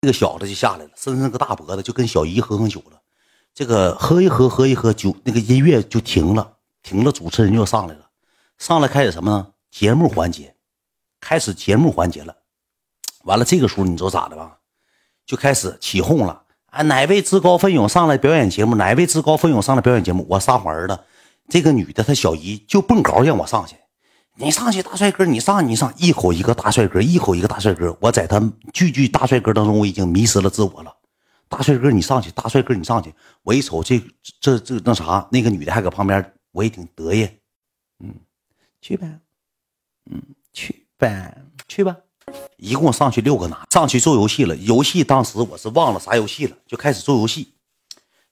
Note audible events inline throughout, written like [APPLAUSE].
这个小子就下来了，伸伸个大脖子，就跟小姨喝上酒了。这个喝一喝，喝一喝酒，那个音乐就停了，停了，主持人就上来了，上来开始什么呢？节目环节，开始节目环节了。完了，这个时候你知道咋的吧？就开始起哄了。啊，哪位自告奋勇上来表演节目？哪位自告奋勇上来表演节目？我撒谎的，这个女的她小姨就蹦高让我上去。你上去，大帅哥，你上，你上，一口一个大帅哥，一口一个大帅哥。我在他句句大帅哥当中，我已经迷失了自我了。大帅哥，你上去，大帅哥，你上去。我一瞅，这这这那啥，那个女的还搁旁边，我也挺得意。嗯，去呗，嗯，去呗，去吧。一共上去六个男，上去做游戏了。游戏当时我是忘了啥游戏了，就开始做游戏。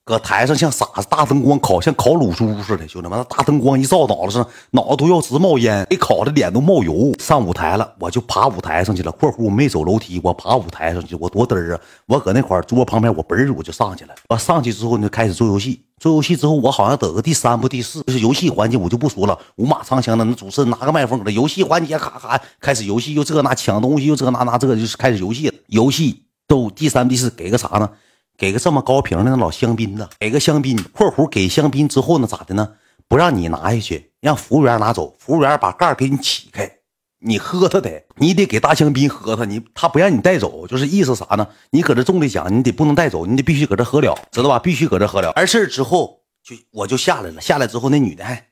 搁台上像傻子，大灯光烤，像烤卤猪似的，兄弟们，那大灯光一照脑子上，脑子都要直冒烟，给烤的脸都冒油。上舞台了，我就爬舞台上去了。括弧我没走楼梯，我爬舞台上去，我多嘚儿啊！我搁那块桌旁边，我嘣儿我就上去了。我上去之后呢，开始做游戏。做游戏之后，我好像得个第三不第四，就是游戏环节我就不说了，五马长枪的。那主持人拿个麦克风搁那游戏环节咔咔开始游戏，又这那抢东西，又这那那这就是开始游戏。游戏都第三第四，给个啥呢？给个这么高瓶的那老香槟子，给个香槟（括弧给香槟之后呢，咋的呢？不让你拿下去，让服务员拿走。服务员把盖给你起开，你喝他的，你得给大香槟喝他，你他不让你带走，就是意思啥呢？你搁这中的奖，你得不能带走，你得必须搁这喝了，知道吧？必须搁这喝了。完事之后，就我就下来了。下来之后，那女的还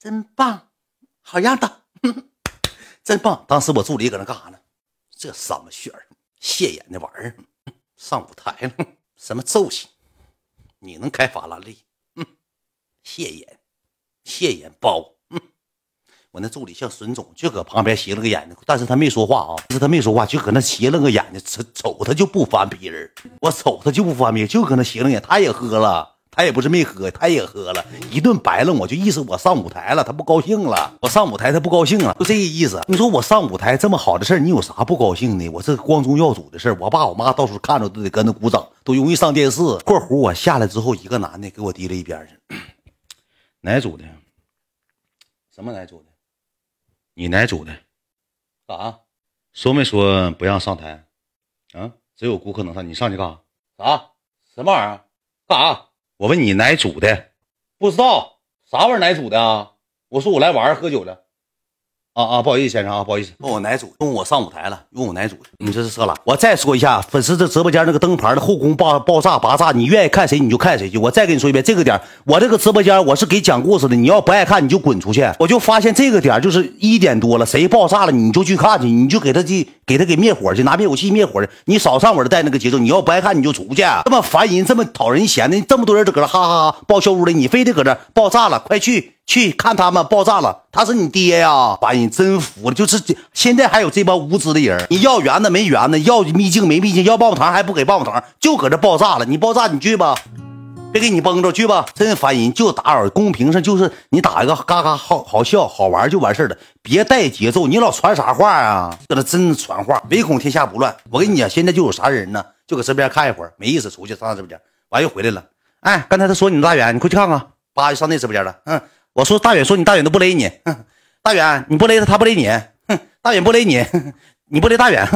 真棒，好样的，[LAUGHS] 真棒。当时我助理搁那干啥呢？这什么血儿，谢眼的玩意儿。上舞台了，什么揍性？你能开法拉利？嗯，谢眼，谢眼包。嗯，我那助理像孙总，就搁旁边斜了个眼睛，但是他没说话啊，是他没说话，就搁那斜了个眼睛，瞅瞅他就不翻皮儿，我瞅他就不翻皮，就搁那斜了眼，他也喝了。他也不是没喝，他也喝了一顿白了，我就意思我上舞台了，他不高兴了。我上舞台，他不高兴了，就这个意思。你说我上舞台这么好的事你有啥不高兴的？我这光宗耀祖的事我爸我妈到时候看着都得跟着鼓掌，都容易上电视。括弧我下来之后，一个男的给我提了一边去，[COUGHS] 哪组的？什么哪组的？你哪组的？干啥？说没说不让上台？啊？只有顾客能上，你上去干啥？啥？什么玩意儿？干啥？我问你哪组的？不知道啥玩意儿哪组的啊？我说我来玩喝酒的。啊啊，不好意思，先生啊，不好意思，问我哪组？问我上舞台了？问我哪组？你这是色了。我再说一下，粉丝这直播间那个灯牌的后宫爆爆炸拔炸，你愿意看谁你就看谁去。我再跟你说一遍，这个点我这个直播间我是给讲故事的，你要不爱看你就滚出去。我就发现这个点就是一点多了，谁爆炸了你就去看去，你就给他去给他给灭火去，拿灭火器灭火去。你少上我这带那个节奏，你要不爱看你就出去。这么烦人，这么讨人嫌的，这么多人都搁这哈哈哈爆笑屋的，你非得搁这爆炸了，快去。去看他们爆炸了，他是你爹呀！把人真服了，就是现在还有这帮无知的人，你要圆的没圆的，要秘境没秘境，要棒棒糖还不给棒棒糖，就搁这爆炸了。你爆炸你去吧，别给你崩着去吧，真烦人！就打扰公屏上就是你打一个嘎嘎好好笑好玩就完事了，别带节奏，你老传啥话啊？搁这真传话，唯恐天下不乱。我跟你讲，现在就有啥人呢？就搁身边看一会儿，没意思，出去上他直播间，完又回来了。哎，刚才他说你大远，你快去看看，叭就上那直播间了。嗯。我说大远说你大远都不勒你，[LAUGHS] 大远你不勒他他不勒你，[LAUGHS] 大远不勒你，[LAUGHS] 你不勒大远，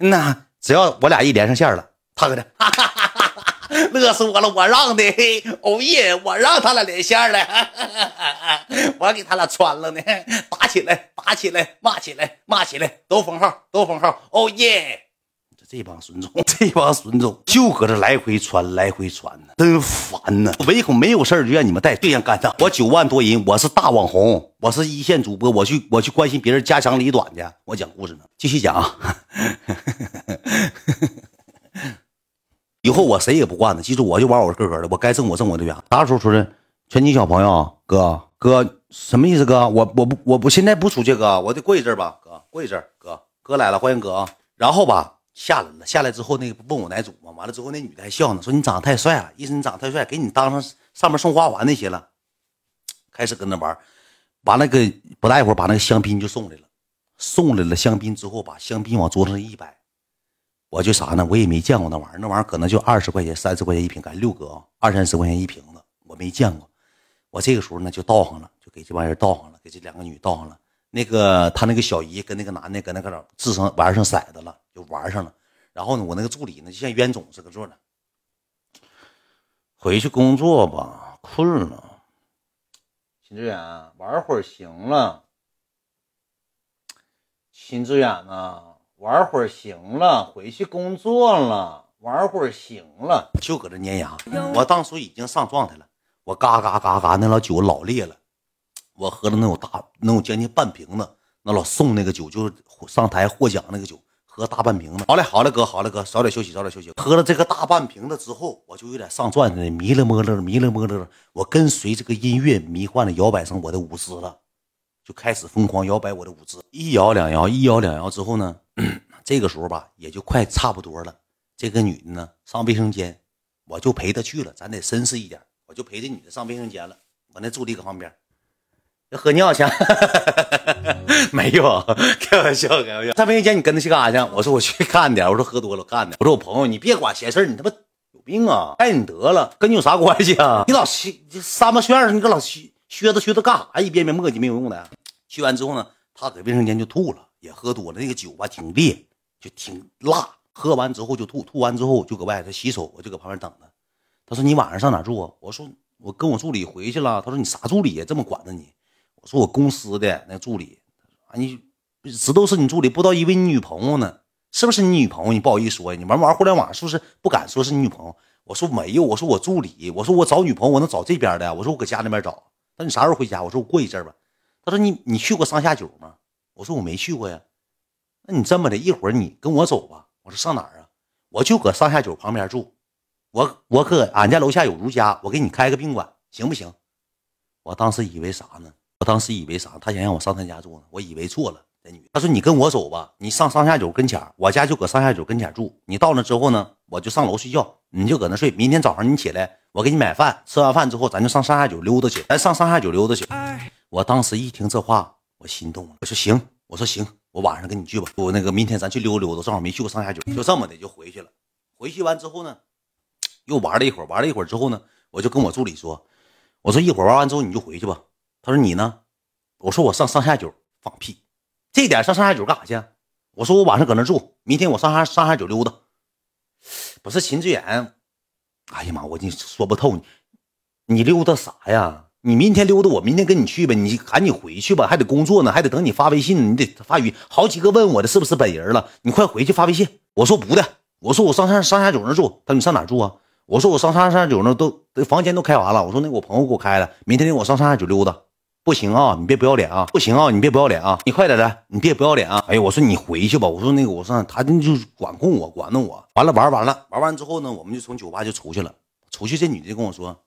那只要我俩一连上线了，他搁这，乐死我了，我让的，哦耶，我让他俩连线了，我给他俩穿了呢，打起来，打起来，骂起来，骂起来，都封号，都封号，哦耶。这帮孙总，[LAUGHS] 这帮孙总就搁这来回传，来回传呢，真烦呢！唯恐没有事就让你们带对象干仗。我九万多人，我是大网红，我是一线主播，我去我去关心别人家长里短去，我讲故事呢。继续讲，[LAUGHS] 以后我谁也不惯了。记住，我就玩我个个的，我该挣我挣我的钱。啥时候出去？全体小朋友，哥哥什么意思？哥，我我不我不现在不出去，哥，我得过一阵吧。哥，过一阵，哥哥来了，欢迎哥啊。然后吧。下来了，下来之后那个问我哪组吗？完了之后那女的还笑呢，说你长得太帅了，意思你长得太帅，给你当上上面送花环那些了。开始跟那玩，完了个不大一会儿把那个香槟就送来了，送来了香槟之后把香槟往桌上一摆，我就啥呢？我也没见过那玩意儿，那玩意儿可能就二十块钱、三十块钱一瓶，赶六哥啊，二三十块钱一瓶子，我没见过。我这个时候呢就倒上了，就给这帮人倒上了，给这两个女倒上了。那个他那个小姨跟那个男的搁那搁那智上玩上色子了。就玩上了，然后呢，我那个助理呢，就像冤种似的坐那。回去工作吧，困了。秦志远，玩会儿行了。秦志远呢，玩会儿行了，回去工作了，玩会儿行了，就搁这粘牙。我当时已经上状态了，我嘎嘎嘎嘎，那老酒老烈了，我喝了能有大能有将近半瓶子。那老送那个酒，就是上台获奖那个酒，喝大半瓶子。好嘞，好嘞，哥，好嘞，哥，早点休息，早点休息。喝了这个大半瓶子之后，我就有点上转的，迷了摸了，迷了摸了。我跟随这个音乐迷幻的摇摆成我的舞姿了，就开始疯狂摇摆我的舞姿，一摇两摇，一摇两摇之后呢，[CLEARS THROAT] 这个时候吧，也就快差不多了。这个女的呢，上卫生间，我就陪她去了。咱得绅士一点，我就陪这女的上卫生间了。我那助理搁旁边。喝尿去？[LAUGHS] [LAUGHS] 没有，开玩笑，开玩笑。上卫生间，你跟他去干啥去？我说我去干点。我说喝多了干的。我说我朋友，你别管闲事你他妈有病啊！爱你得了，跟你有啥关系啊？[LAUGHS] 你老去三八炫你搁老削削子削子干啥？一遍遍磨叽没有用的。去完之后呢，他搁卫生间就吐了，也喝多了。那个酒吧挺烈，就挺辣。喝完之后就吐，吐完之后就搁外头洗手，我就搁旁边等他。他说你晚上上哪住啊？我说我跟我助理回去了。他说你啥助理呀？这么管着你？说我公司的那助理，啊，你知道是你助理，不知道以为你女朋友呢，是不是你女朋友？你不好意思说，你玩玩互联网是不是不敢说是你女朋友？我说没有，我说我助理，我说我找女朋友我能找这边的，我说我搁家那边找。那你啥时候回家？我说我过一阵吧。他说你你去过上下九吗？我说我没去过呀。那你这么的，一会儿你跟我走吧。我说上哪儿啊？我就搁上下九旁边住，我我搁俺家楼下有如家，我给你开个宾馆，行不行？我当时以为啥呢？我当时以为啥？他想让我上他家住呢？我以为错了。这女，他说：“你跟我走吧，你上上下九跟前我家就搁上下九跟前住。你到那之后呢，我就上楼睡觉，你就搁那睡。明天早上你起来，我给你买饭。吃完饭之后，咱就上上下九溜达去。咱上上下九溜达去。”我当时一听这话，我心动了。我说：“行，我说行，我晚上跟你去吧。我那个明天咱去溜达溜达，正好没去过上下九，就这么的就回去了。回去完之后呢，又玩了一会儿，玩了一会儿之后呢，我就跟我助理说：我说一会儿玩完之后你就回去吧。”他说：“你呢？”我说：“我上上下九放屁，这点上上下九干啥去？”我说：“我晚上搁那住，明天我上下上下九溜达。”不是秦志远，哎呀妈，我你说不透你，你溜达啥呀？你明天溜达，我明天跟你去呗。你赶紧回去吧，还得工作呢，还得等你发微信，你得发语。好几个问我的是不是本人了，你快回去发微信。我说不的，我说我上上上下九那住。他说你上哪住啊？我说我上上上下九那都房间都开完了。我说那我朋友给我开了，明天我上上下九溜达。不行啊，你别不要脸啊！不行啊，你别不要脸啊！你快点的，你别不要脸啊！哎，我说你回去吧。我说那个，我说他就管控我，管着我。完了玩完了，玩完之后呢，我们就从酒吧就出去了。出去，这女的跟我说，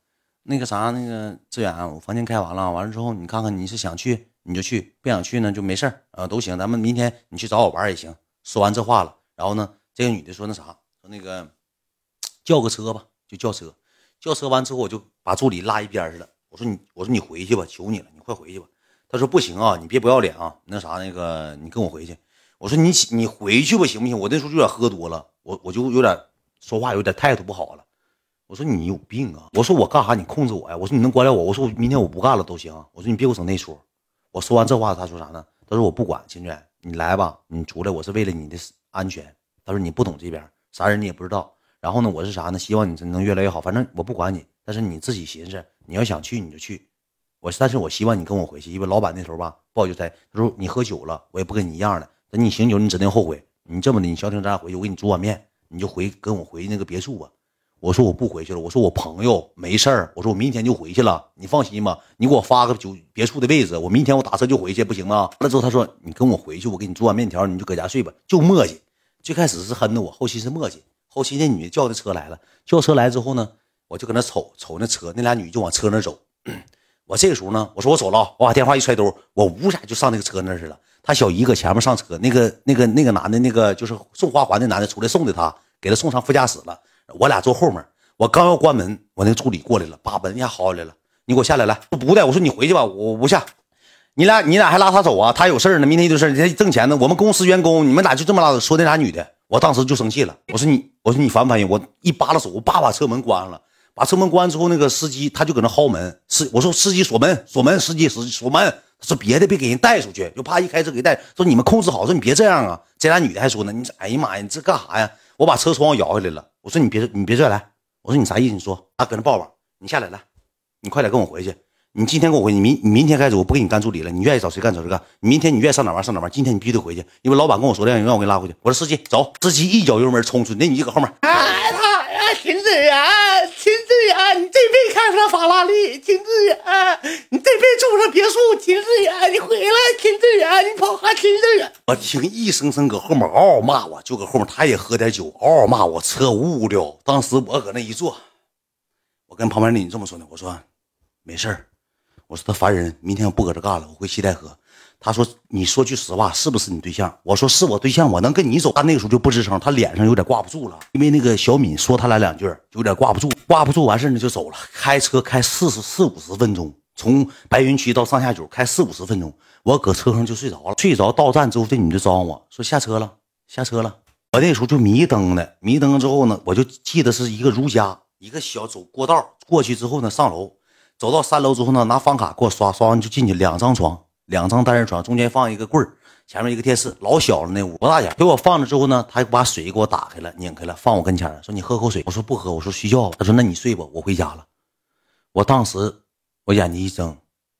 那个啥，那个志远，我房间开完了。完了之后，你看看你是想去你就去，不想去呢就没事啊，都行。咱们明天你去找我玩也行。说完这话了，然后呢，这个女的说那啥，说那个叫个车吧，就叫车。叫车完之后，我就把助理拉一边去了。我说你，我说你回去吧，求你了，你快回去吧。他说不行啊，你别不要脸啊，那啥，那个你跟我回去。我说你你回去吧，行不行？我那时候有点喝多了，我我就有点说话有点态度不好了。我说你有病啊！我说我干啥你控制我呀？我说你能管了我？我说明天我不干了都行。我说你别给我整那出。我说完这话，他说啥呢？他说我不管，秦远，你来吧，你出来，我是为了你的安全。他说你不懂这边啥人你也不知道。然后呢，我是啥呢？希望你能越来越好。反正我不管你，但是你自己寻思。你要想去你就去，我但是我希望你跟我回去，因为老板那时候吧不好交代。他说你喝酒了，我也不跟你一样的。等你醒酒，你指定后悔。你这么的，你消停咱俩回去，我给你煮碗面，你就回跟我回那个别墅吧。我说我不回去了，我说我朋友没事儿，我说我明天就回去了，你放心吧。你给我发个酒别墅的位置，我明天我打车就回去，不行吗？完了之后他说你跟我回去，我给你煮碗面条，你就搁家睡吧。就磨叽，最开始是哼着我，后期是磨叽，后期那女的叫的车来了，叫车来之后呢。我就搁那瞅瞅那车，那俩女就往车那走。[CLEARS THROAT] 我这个时候呢，我说我走了，我把电话一揣兜，我呜下就上那个车那去了。他小姨搁前面上车，那个那个那个男的，那个就是送花环的男的出来送的他，给他送上副驾驶了。我俩坐后面，我刚要关门，我那个助理过来了，把门一下薅下来了。你给我下来，来不的，我说你回去吧，我不下。你俩你俩还拉他走啊？他有事呢，明天一堆事他挣钱呢。我们公司员工，你们俩就这么拉说那俩女的，我当时就生气了。我说你，我说你烦不烦人？我一扒拉手，我叭把车门关上了。把车门关之后，那个司机他就搁那薅门。司我说司机锁门，锁门，司机锁锁门。他说别的别给人带出去，就怕一开车给带。说你们控制好，说你别这样啊。这俩女的还说呢，你哎呀妈呀，你这干啥呀？我把车窗摇下来了。我说你别你别拽来。我说你啥意思？你说啊，搁那抱抱。你下来来，你快点跟我回去。你今天跟我回去，你明你明天开始我不给你干助理了。你愿意找谁干找谁干。明天你愿意上哪玩上哪玩。今天你必须得回去，因为老板跟我说的，让我给你拉回去。我说司机走，司机一脚油门冲出去，那你就搁后面。哎，他，秦志远，秦志远，你这辈子开上法拉利，秦志远，你这辈子住上别墅，秦志远，你回来，秦志远，你跑哈，秦志远。我听一声声搁后面嗷嗷骂我，就搁后面他也喝点酒，嗷嗷骂我，车呜溜。当时我搁那一坐，我跟旁边那女这么说的，我说没事儿。我说他烦人，明天我不搁这干了，我回西戴河。他说：“你说句实话，是不是你对象？”我说：“是我对象，我能跟你走。”他那个时候就不吱声，他脸上有点挂不住了，因为那个小敏说他俩两句，有点挂不住，挂不住，完事呢就走了。开车开四十四五十分钟，从白云区到上下九开四五十分钟，我搁车上就睡着了。睡着到站之后，这女的招呼我说：“下车了，下车了。”我那时候就迷瞪的，迷瞪之后呢，我就记得是一个如家，一个小走过道过去之后呢，上楼。走到三楼之后呢，拿房卡给我刷，刷完就进去。两张床，两张单人床，中间放一个柜儿，前面一个电视，老小了那屋，多大点？给我放了之后呢，他把水给我打开了，拧开了，放我跟前说你喝口水。我说不喝，我说睡觉吧。他说那你睡吧，我回家了。我当时我眼睛一睁，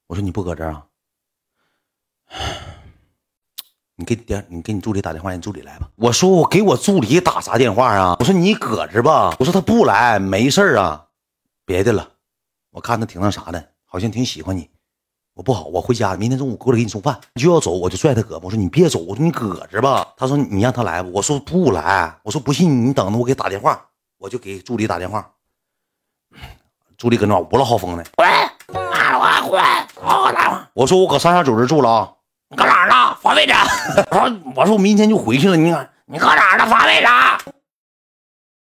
我说你不搁这儿啊？[SIGHS] 你给点，你给你助理打电话，让你助理来吧。我说我给我助理打啥电话啊？我说你搁这吧。我说他不来，没事啊，别的了。我看他挺那啥的，好像挺喜欢你。我不好，我回家，明天中午过来给你送饭。你就要走，我就拽他胳膊，我说你别走，我说你搁着吧。他说你让他来吧。我说不来，我说不信你等着，我给打电话。我就给助理打电话，助理搁那无了好风呢。喂，妈我滚，我打电话。我说我搁上下九这住了啊。你搁哪呢？发位置。[LAUGHS] 我说我说我明天就回去了。你看你搁哪呢？发位置。